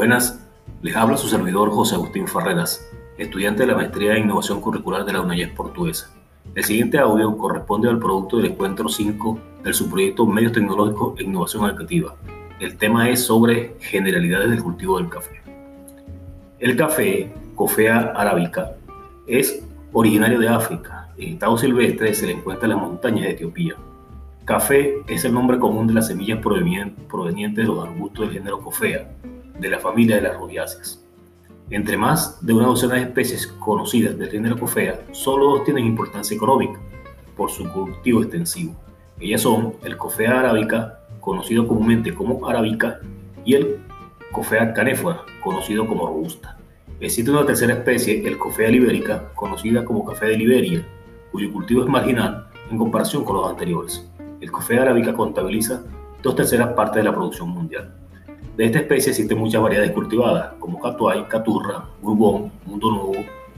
Buenas, les habla su servidor José Agustín Ferreras, estudiante de la maestría en innovación curricular de la UNAYES Portuguesa. El siguiente audio corresponde al producto del encuentro 5 del subproyecto Medios Tecnológicos e Innovación Educativa. El tema es sobre generalidades del cultivo del café. El café, Coffea arábica, es originario de África. En estado silvestre se le encuentra en las montañas de Etiopía. Café es el nombre común de las semillas provenientes de los arbustos del género Coffea, de la familia de las rubiáceas. Entre más de una docena de especies conocidas del género Coffea, solo dos tienen importancia económica por su cultivo extensivo. Ellas son el Coffea arábica, conocido comúnmente como arábica, y el Coffea canéfora, conocido como robusta. Existe una tercera especie, el Coffea liberica, conocida como café de Liberia, cuyo cultivo es marginal en comparación con los anteriores. El Coffea arábica contabiliza dos terceras partes de la producción mundial. De esta especie existen muchas variedades cultivadas, como Catuay, Caturra, Bourbon, Mundo Nuevo,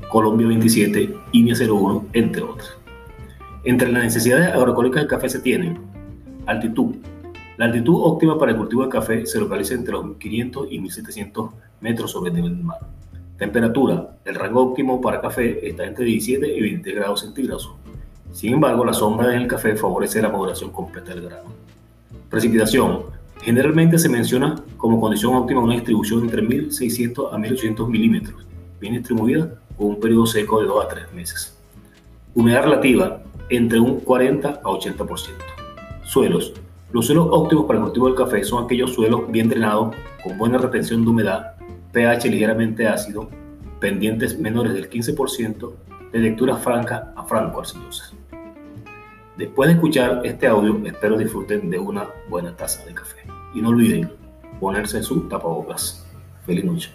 Colombia 27, Inia 01, entre otras. Entre las necesidades agroecológicas del café se tienen altitud. La altitud óptima para el cultivo del café se localiza entre los 1500 y 1700 metros sobre el nivel del mar. Temperatura. El rango óptimo para café está entre 17 y 20 grados centígrados. Sin embargo, la sombra en el café favorece la maduración completa del grano. Precipitación. Generalmente se menciona como condición óptima una distribución entre 1600 a 1800 milímetros, bien distribuida con un periodo seco de 2 a 3 meses. Humedad relativa entre un 40 a 80%. Suelos. Los suelos óptimos para el cultivo del café son aquellos suelos bien drenados, con buena retención de humedad, pH ligeramente ácido, pendientes menores del 15%, de lectura franca a franco-arcillosas. Después de escuchar este audio, espero disfruten de una buena taza de café. Y no olviden ponerse su tapabocas. Feliz noche.